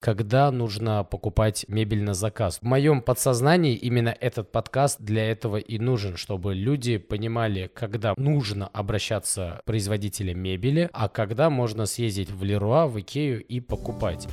когда нужно покупать мебель на заказ. В моем подсознании именно этот подкаст для этого и нужен, чтобы люди понимали, когда нужно обращаться к производителям мебели, а когда можно съездить в Леруа, в Икею и покупать.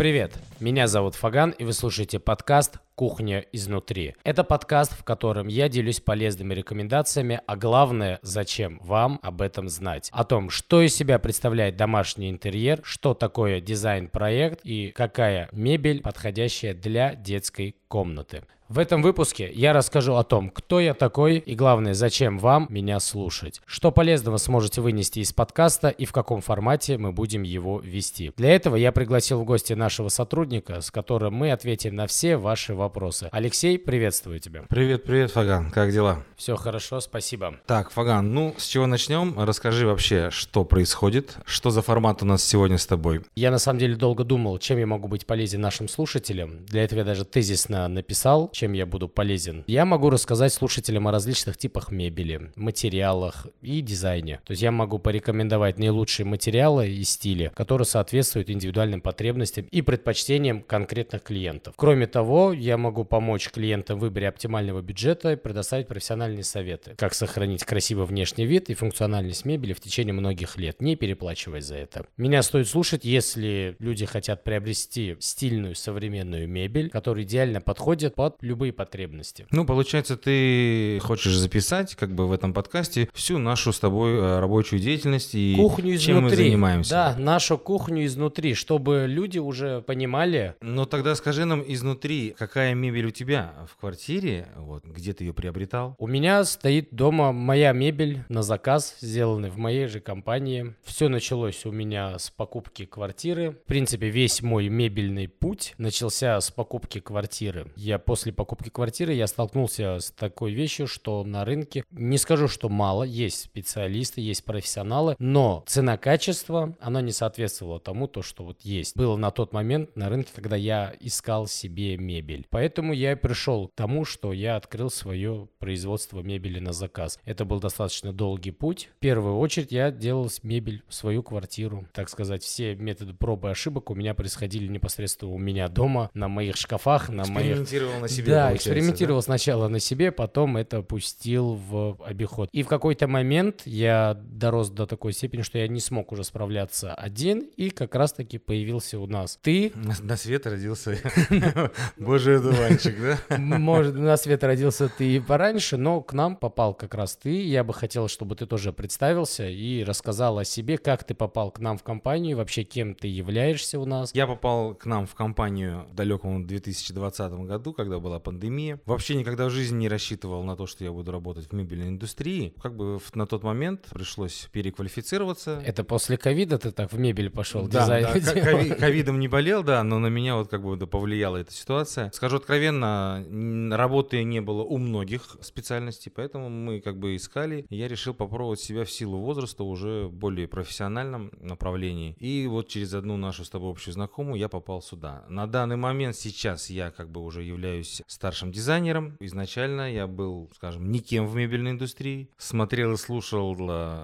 Привет, меня зовут Фаган, и вы слушаете подкаст «Кухня изнутри». Это подкаст, в котором я делюсь полезными рекомендациями, а главное, зачем вам об этом знать. О том, что из себя представляет домашний интерьер, что такое дизайн-проект и какая мебель подходящая для детской комнаты. В этом выпуске я расскажу о том, кто я такой и главное, зачем вам меня слушать. Что полезного сможете вынести из подкаста и в каком формате мы будем его вести. Для этого я пригласил в гости нашего сотрудника, с которым мы ответим на все ваши вопросы. Алексей, приветствую тебя. Привет, привет, Фаган. Как дела? Все хорошо, спасибо. Так, Фаган, ну с чего начнем? Расскажи вообще, что происходит, что за формат у нас сегодня с тобой. Я на самом деле долго думал, чем я могу быть полезен нашим слушателям. Для этого я даже тезисно написал, чем я буду полезен. Я могу рассказать слушателям о различных типах мебели, материалах и дизайне. То есть я могу порекомендовать наилучшие материалы и стили, которые соответствуют индивидуальным потребностям и предпочтениям конкретных клиентов. Кроме того, я могу помочь клиентам в выборе оптимального бюджета и предоставить профессиональные советы, как сохранить красивый внешний вид и функциональность мебели в течение многих лет, не переплачивая за это. Меня стоит слушать, если люди хотят приобрести стильную современную мебель, которая идеально подходит под любые потребности. Ну, получается, ты хочешь записать, как бы в этом подкасте, всю нашу с тобой э, рабочую деятельность и кухню чем мы изнутри. занимаемся. Да, нашу кухню изнутри, чтобы люди уже понимали, Но тогда скажи нам изнутри, какая мебель у тебя в квартире, вот, где ты ее приобретал? У меня стоит дома моя мебель на заказ, сделанный в моей же компании. Все началось у меня с покупки квартиры. В принципе, весь мой мебельный путь начался с покупки квартиры. Я после покупки квартиры я столкнулся с такой вещью, что на рынке, не скажу, что мало, есть специалисты, есть профессионалы, но цена-качество, она не соответствовала тому, то, что вот есть. Было на тот момент на рынке, когда я искал себе мебель. Поэтому я и пришел к тому, что я открыл свое производство мебели на заказ. Это был достаточно долгий путь. В первую очередь я делал мебель в свою квартиру. Так сказать, все методы пробы и ошибок у меня происходили непосредственно у меня дома, на моих шкафах, на моих Экспериментировал на себе, да, экспериментировал сначала на себе, потом это пустил в обиход. И в какой-то момент я дорос до такой степени, что я не смог уже справляться один, и как раз-таки появился у нас ты. На, свет родился божий одуванчик, да? Может, на свет родился ты и пораньше, но к нам попал как раз ты. Я бы хотел, чтобы ты тоже представился и рассказал о себе, как ты попал к нам в компанию, вообще кем ты являешься у нас. Я попал к нам в компанию в далеком 2020 году, когда была пандемия. Вообще никогда в жизни не рассчитывал на то, что я буду работать в мебельной индустрии. Как бы на тот момент пришлось переквалифицироваться. Это после ковида ты так в мебель пошел, Да, дизайн да, ковидом не болел, да, но на меня вот как бы повлияла эта ситуация. Скажу откровенно, работы не было у многих специальностей, поэтому мы как бы искали. Я решил попробовать себя в силу возраста уже в более профессиональном направлении. И вот через одну нашу с тобой общую знакомую я попал сюда. На данный момент сейчас я как бы уже являюсь старшим дизайнером. Изначально я был, скажем, никем в мебельной индустрии. Смотрел и слушал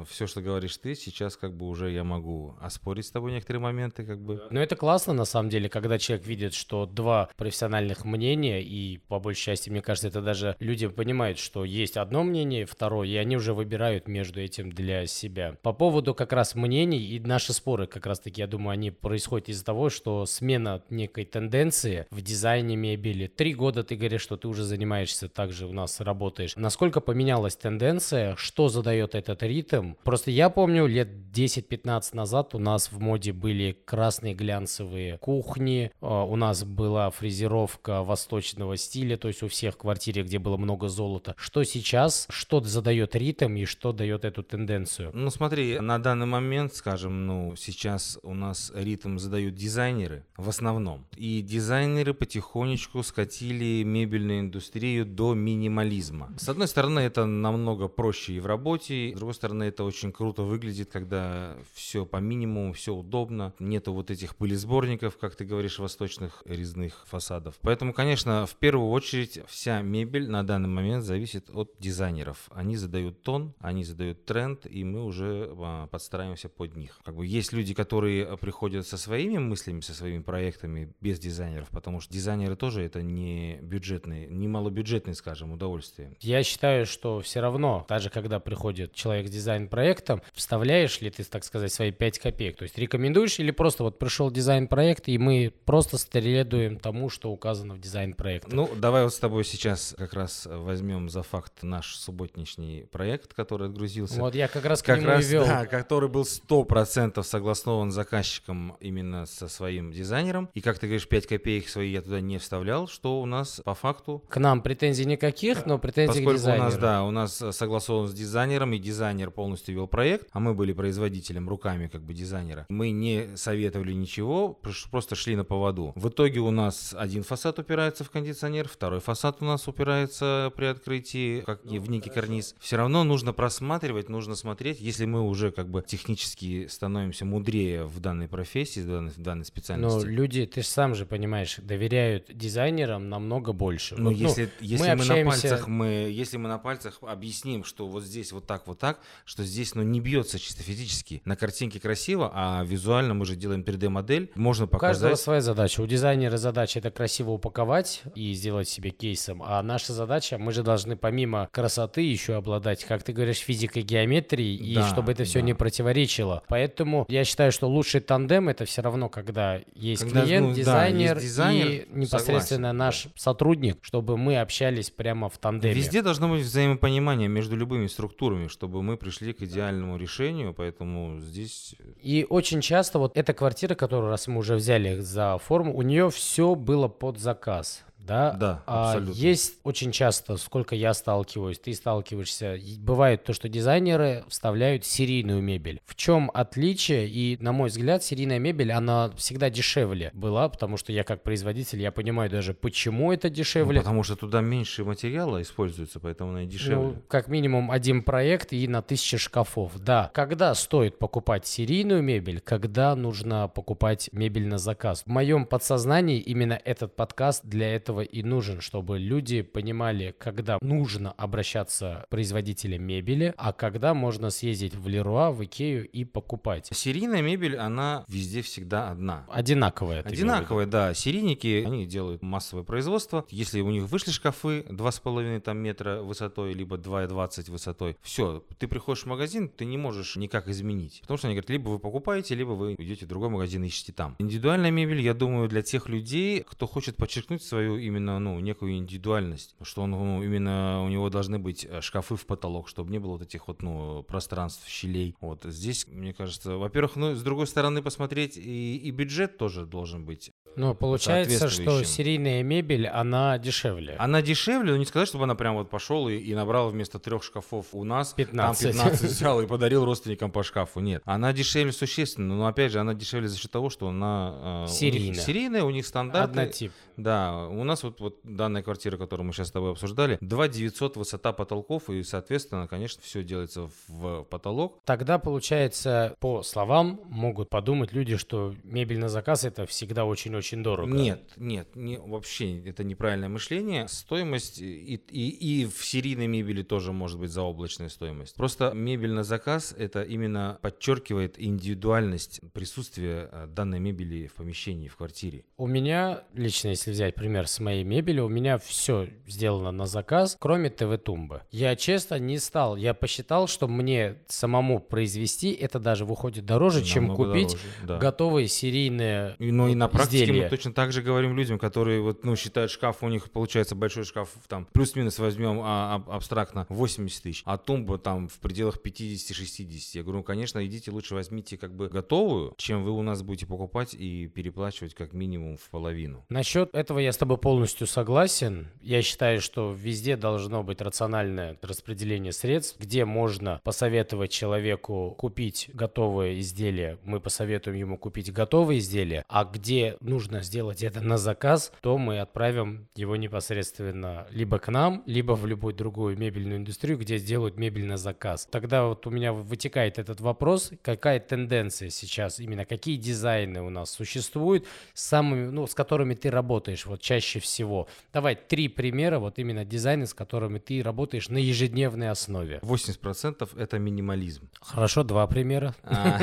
все, что говоришь ты. Сейчас как бы уже я могу оспорить с тобой некоторые моменты, как бы. Ну, это классно, на самом деле, когда человек видит, что два профессиональных мнения, и по большей части, мне кажется, это даже люди понимают, что есть одно мнение, второе, и они уже выбирают между этим для себя. По поводу как раз мнений и наши споры, как раз-таки, я думаю, они происходят из-за того, что смена некой тенденции в дизайне мебели. Три года ты говоришь, что ты уже занимаешься, также у нас работаешь. Насколько поменялась тенденция, что задает этот ритм? Просто я помню, лет 10-15 назад у нас в моде были красные глянцевые кухни, кухни, а, у нас была фрезеровка восточного стиля, то есть у всех квартире, где было много золота. Что сейчас, что задает ритм и что дает эту тенденцию? Ну смотри, на данный момент, скажем, ну сейчас у нас ритм задают дизайнеры в основном. И дизайнеры потихонечку скатили мебельную индустрию до минимализма. С одной стороны, это намного проще и в работе, с другой стороны, это очень круто выглядит, когда все по минимуму, все удобно, нету вот этих пылесборников, как ты говоришь, восточных резных фасадов. Поэтому, конечно, в первую очередь вся мебель на данный момент зависит от дизайнеров. Они задают тон, они задают тренд, и мы уже а, подстраиваемся под них. Как бы есть люди, которые приходят со своими мыслями, со своими проектами без дизайнеров, потому что дизайнеры тоже это не бюджетные, не малобюджетные, скажем, удовольствия. Я считаю, что все равно, даже когда приходит человек с дизайн-проектом, вставляешь ли ты, так сказать, свои 5 копеек? То есть рекомендуешь или просто вот пришел дизайн-проект, и мы просто следуем тому, что указано в дизайн-проекте? Ну, давай вот с тобой сейчас как раз возьмем за факт наш субботничный проект, который отгрузился. Вот я как раз к как нему раз, и вел. да, который был 100% согласован заказчиком именно со своим дизайнером. И как ты говоришь, 5 копеек свои я туда не вставлял, что у нас по факту К нам претензий никаких, но претензий к Поскольку у дизайнеру. нас, да, у нас э, согласован с дизайнером, и дизайнер полностью вел проект, а мы были производителем руками как бы дизайнера. Мы не советовали ничего, просто шли на поводу. В итоге у нас один фасад упирается в кондиционер, второй фасад у нас упирается при открытии как и в некий карниз. Все равно нужно просматривать, нужно смотреть, если мы уже как бы технически становимся мудрее в данной профессии, в данной, в данной Но специальности. люди, ты же сам же понимаешь, доверяют дизайнерам намного больше. Ну, Вот, если, если мы, на общаемся- пальцах, мы, если мы на пальцах объясним, что вот здесь вот так, вот так, что здесь, ну, не бьется чисто физически. На картинке красиво, а визуально мы же делаем 3D-модель, можно У каждого показать. Своя задача. У дизайнера задача это красиво упаковать и сделать себе кейсом, а наша задача, мы же должны помимо красоты еще обладать, как ты говоришь, физикой, геометрией, и Да, чтобы это все да. не противоречило. Поэтому я считаю, что лучший тандем это все равно, когда есть Когда, клиент, ну, да, дизайнер, есть дизайнер, и непосредственно согласен, наш сотрудник, чтобы мы общались прямо в тандеме. Везде должно быть взаимопонимание между любыми структурами, чтобы мы пришли к идеальному решению, поэтому здесь... И очень часто вот эта квартира, которую раз мы уже взяли за форму, у нее все было под заказ. Да, Да, А абсолютно. есть очень часто, сколько я сталкиваюсь, ты сталкиваешься, бывает то, что дизайнеры вставляют серийную мебель. В чем отличие? И, на мой взгляд, серийная мебель, она всегда дешевле была, потому что я как производитель, я понимаю даже, почему это Ну, дешевле. потому что туда меньше материала используется, поэтому она и дешевле. Ну, как минимум один проект и на тысячи шкафов. Да. Когда стоит покупать серийную мебель, когда нужно покупать мебель на заказ? В моем подсознании именно этот подкаст для этого и нужен, чтобы люди понимали, когда нужно обращаться к производителям мебели, а когда можно съездить в Леруа, в Икею и покупать. Серийная мебель, она везде всегда одна. Одинаковая. Одинаковые, да. Серийники, они делают массовое производство. Если у них вышли шкафы 2,5 там, метра высотой, либо 2,20 высотой, все, ты приходишь в магазин, ты не можешь никак изменить. Потому что они говорят, либо вы покупаете, либо вы идете в другой магазин и ищете там. Индивидуальная мебель, я думаю, для тех людей, кто хочет подчеркнуть свою именно, ну, некую индивидуальность, что он, ну, именно у него должны быть э, шкафы в потолок, чтобы не было вот этих вот, ну, пространств, щелей. Вот здесь, мне кажется, во-первых, ну, с другой стороны посмотреть и, и бюджет тоже должен быть Но получается, что серийная мебель, она дешевле. Она дешевле, но не сказать, чтобы она прям вот пошел и, и набрал вместо трех шкафов у нас 15. там 15 взял и подарил родственникам по шкафу. Нет, она дешевле существенно, но опять же она дешевле за счет того, что она э, у них Серийная. серийная, у них стандарты. Однотип. Да, у нас вот, вот данная квартира, которую мы сейчас с тобой обсуждали, 2 900 высота потолков, и, соответственно, конечно, все делается в потолок. Тогда, получается, по словам, могут подумать люди, что мебель на заказ это всегда очень-очень дорого. Нет, нет, не, вообще это неправильное мышление. Стоимость и, и, и в серийной мебели тоже может быть заоблачная стоимость. Просто мебель на заказ это именно подчеркивает индивидуальность присутствия э, данной мебели в помещении, в квартире. У меня, лично, если взять пример с моей мебелью. У меня все сделано на заказ, кроме ТВ-тумбы. Я честно не стал. Я посчитал, что мне самому произвести это даже выходит дороже, чем Намного купить дороже, да. готовые серийные ну и на практике изделия. мы точно так же говорим людям, которые вот, ну, считают шкаф, у них получается большой шкаф, там, плюс-минус возьмем а, аб- абстрактно 80 тысяч, а тумба там в пределах 50-60. Я говорю, ну, конечно, идите лучше возьмите как бы готовую, чем вы у нас будете покупать и переплачивать как минимум в половину. Насчет этого я с тобой полностью согласен. Я считаю, что везде должно быть рациональное распределение средств, где можно посоветовать человеку купить готовое изделие, мы посоветуем ему купить готовые изделия, а где нужно сделать это на заказ, то мы отправим его непосредственно либо к нам, либо в любую другую мебельную индустрию, где сделают мебель на заказ. Тогда вот у меня вытекает этот вопрос, какая тенденция сейчас, именно какие дизайны у нас существуют, самыми, ну, с которыми ты работаешь вот чаще всего. Давай три примера, вот именно дизайны, с которыми ты работаешь на ежедневной основе. 80% это минимализм. Хорошо, два примера. А,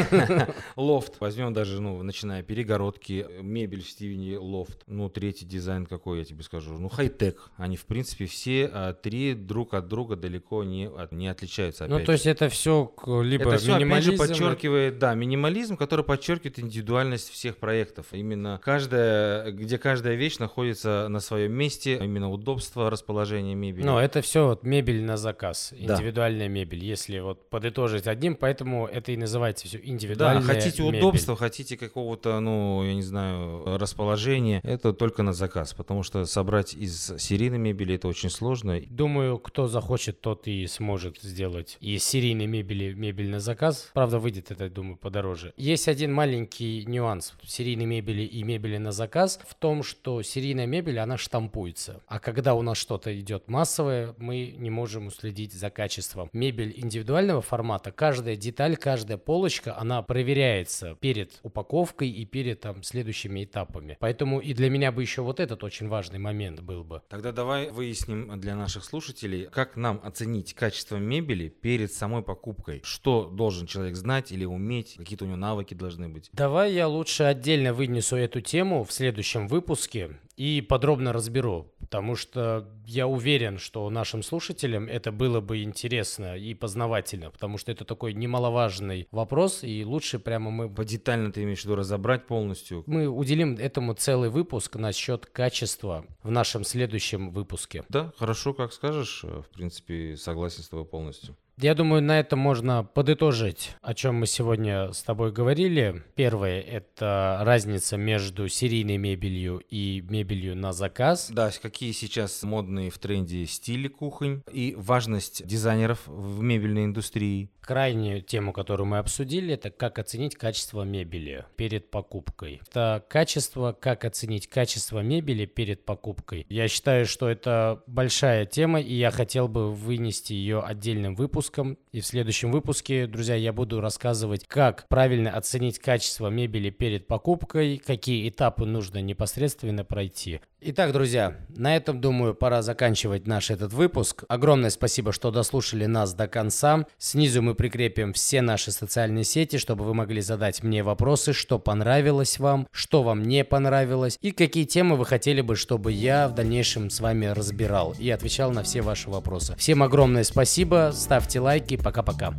Лофт. Возьмем даже, ну, начиная перегородки, мебель в стиле лофт. Ну, третий дизайн какой, я тебе скажу. Ну, хай-тек. Они, в принципе, все а, три друг от друга далеко не, не отличаются. Ну, то есть это все либо это все, опять же, минимализм, подчеркивает, да, минимализм, который подчеркивает индивидуальность всех проектов. Именно каждая, где каждая вещь находится на своем месте, именно удобство расположения мебели. Ну, это все вот мебель на заказ, Да. индивидуальная мебель. Если вот подытожить одним, поэтому это и называется все Да, индивидуальная хотите мебель. удобства, хотите какого-то, ну, я не знаю, расположения, это только на заказ, потому что собрать из серийной мебели это очень сложно. Думаю, кто захочет, тот и сможет сделать из серийной мебели мебель на заказ. Правда, выйдет это, думаю, подороже. Есть один маленький нюанс серийной мебели и мебели на заказ в том, что серийная мебель, она штампуется. А когда у нас что-то идет массовое, мы не можем уследить за качеством. Мебель индивидуального формата, каждая деталь, каждая полочка, она проверяется перед упаковкой и перед там следующими этапами. Поэтому и для меня бы еще вот этот очень важный момент был бы. Тогда давай выясним для наших слушателей, как нам оценить качество мебели перед самой покупкой. Что должен человек знать или уметь, какие-то у него навыки должны быть. Давай я лучше отдельно вынесу эту тему в следующем выпуске и подробно разберу, потому что я уверен, что нашим слушателям это было бы интересно и познавательно, потому что это такой немаловажный вопрос, и лучше прямо мы По детально ты имеешь в виду разобрать полностью. мы уделим этому целый выпуск насчет качества в нашем следующем выпуске. Да, хорошо, как скажешь. Э, В принципе, согласен с тобой полностью. Я думаю, на этом можно подытожить, о чем мы сегодня с тобой говорили. Первое – это разница между серийной мебелью и мебелью на заказ. Да, какие сейчас модные в тренде стили кухонь и важность дизайнеров в мебельной индустрии. Крайнюю тему, которую мы обсудили, это как оценить качество мебели перед покупкой. Это качество, как оценить качество мебели перед покупкой. Я считаю, что это большая тема, и я хотел бы вынести ее отдельным выпуском. И в следующем выпуске, друзья, я буду рассказывать, как правильно оценить качество мебели перед покупкой, какие этапы нужно непосредственно пройти. Итак, друзья, на этом, думаю, пора заканчивать наш этот выпуск. Огромное спасибо, что дослушали нас до конца. Снизу мы прикрепим все наши социальные сети, чтобы вы могли задать мне вопросы, что понравилось вам, что вам не понравилось и какие темы вы хотели бы, чтобы я в дальнейшем с вами разбирал и отвечал на все ваши вопросы. Всем огромное спасибо, ставьте лайки, пока-пока.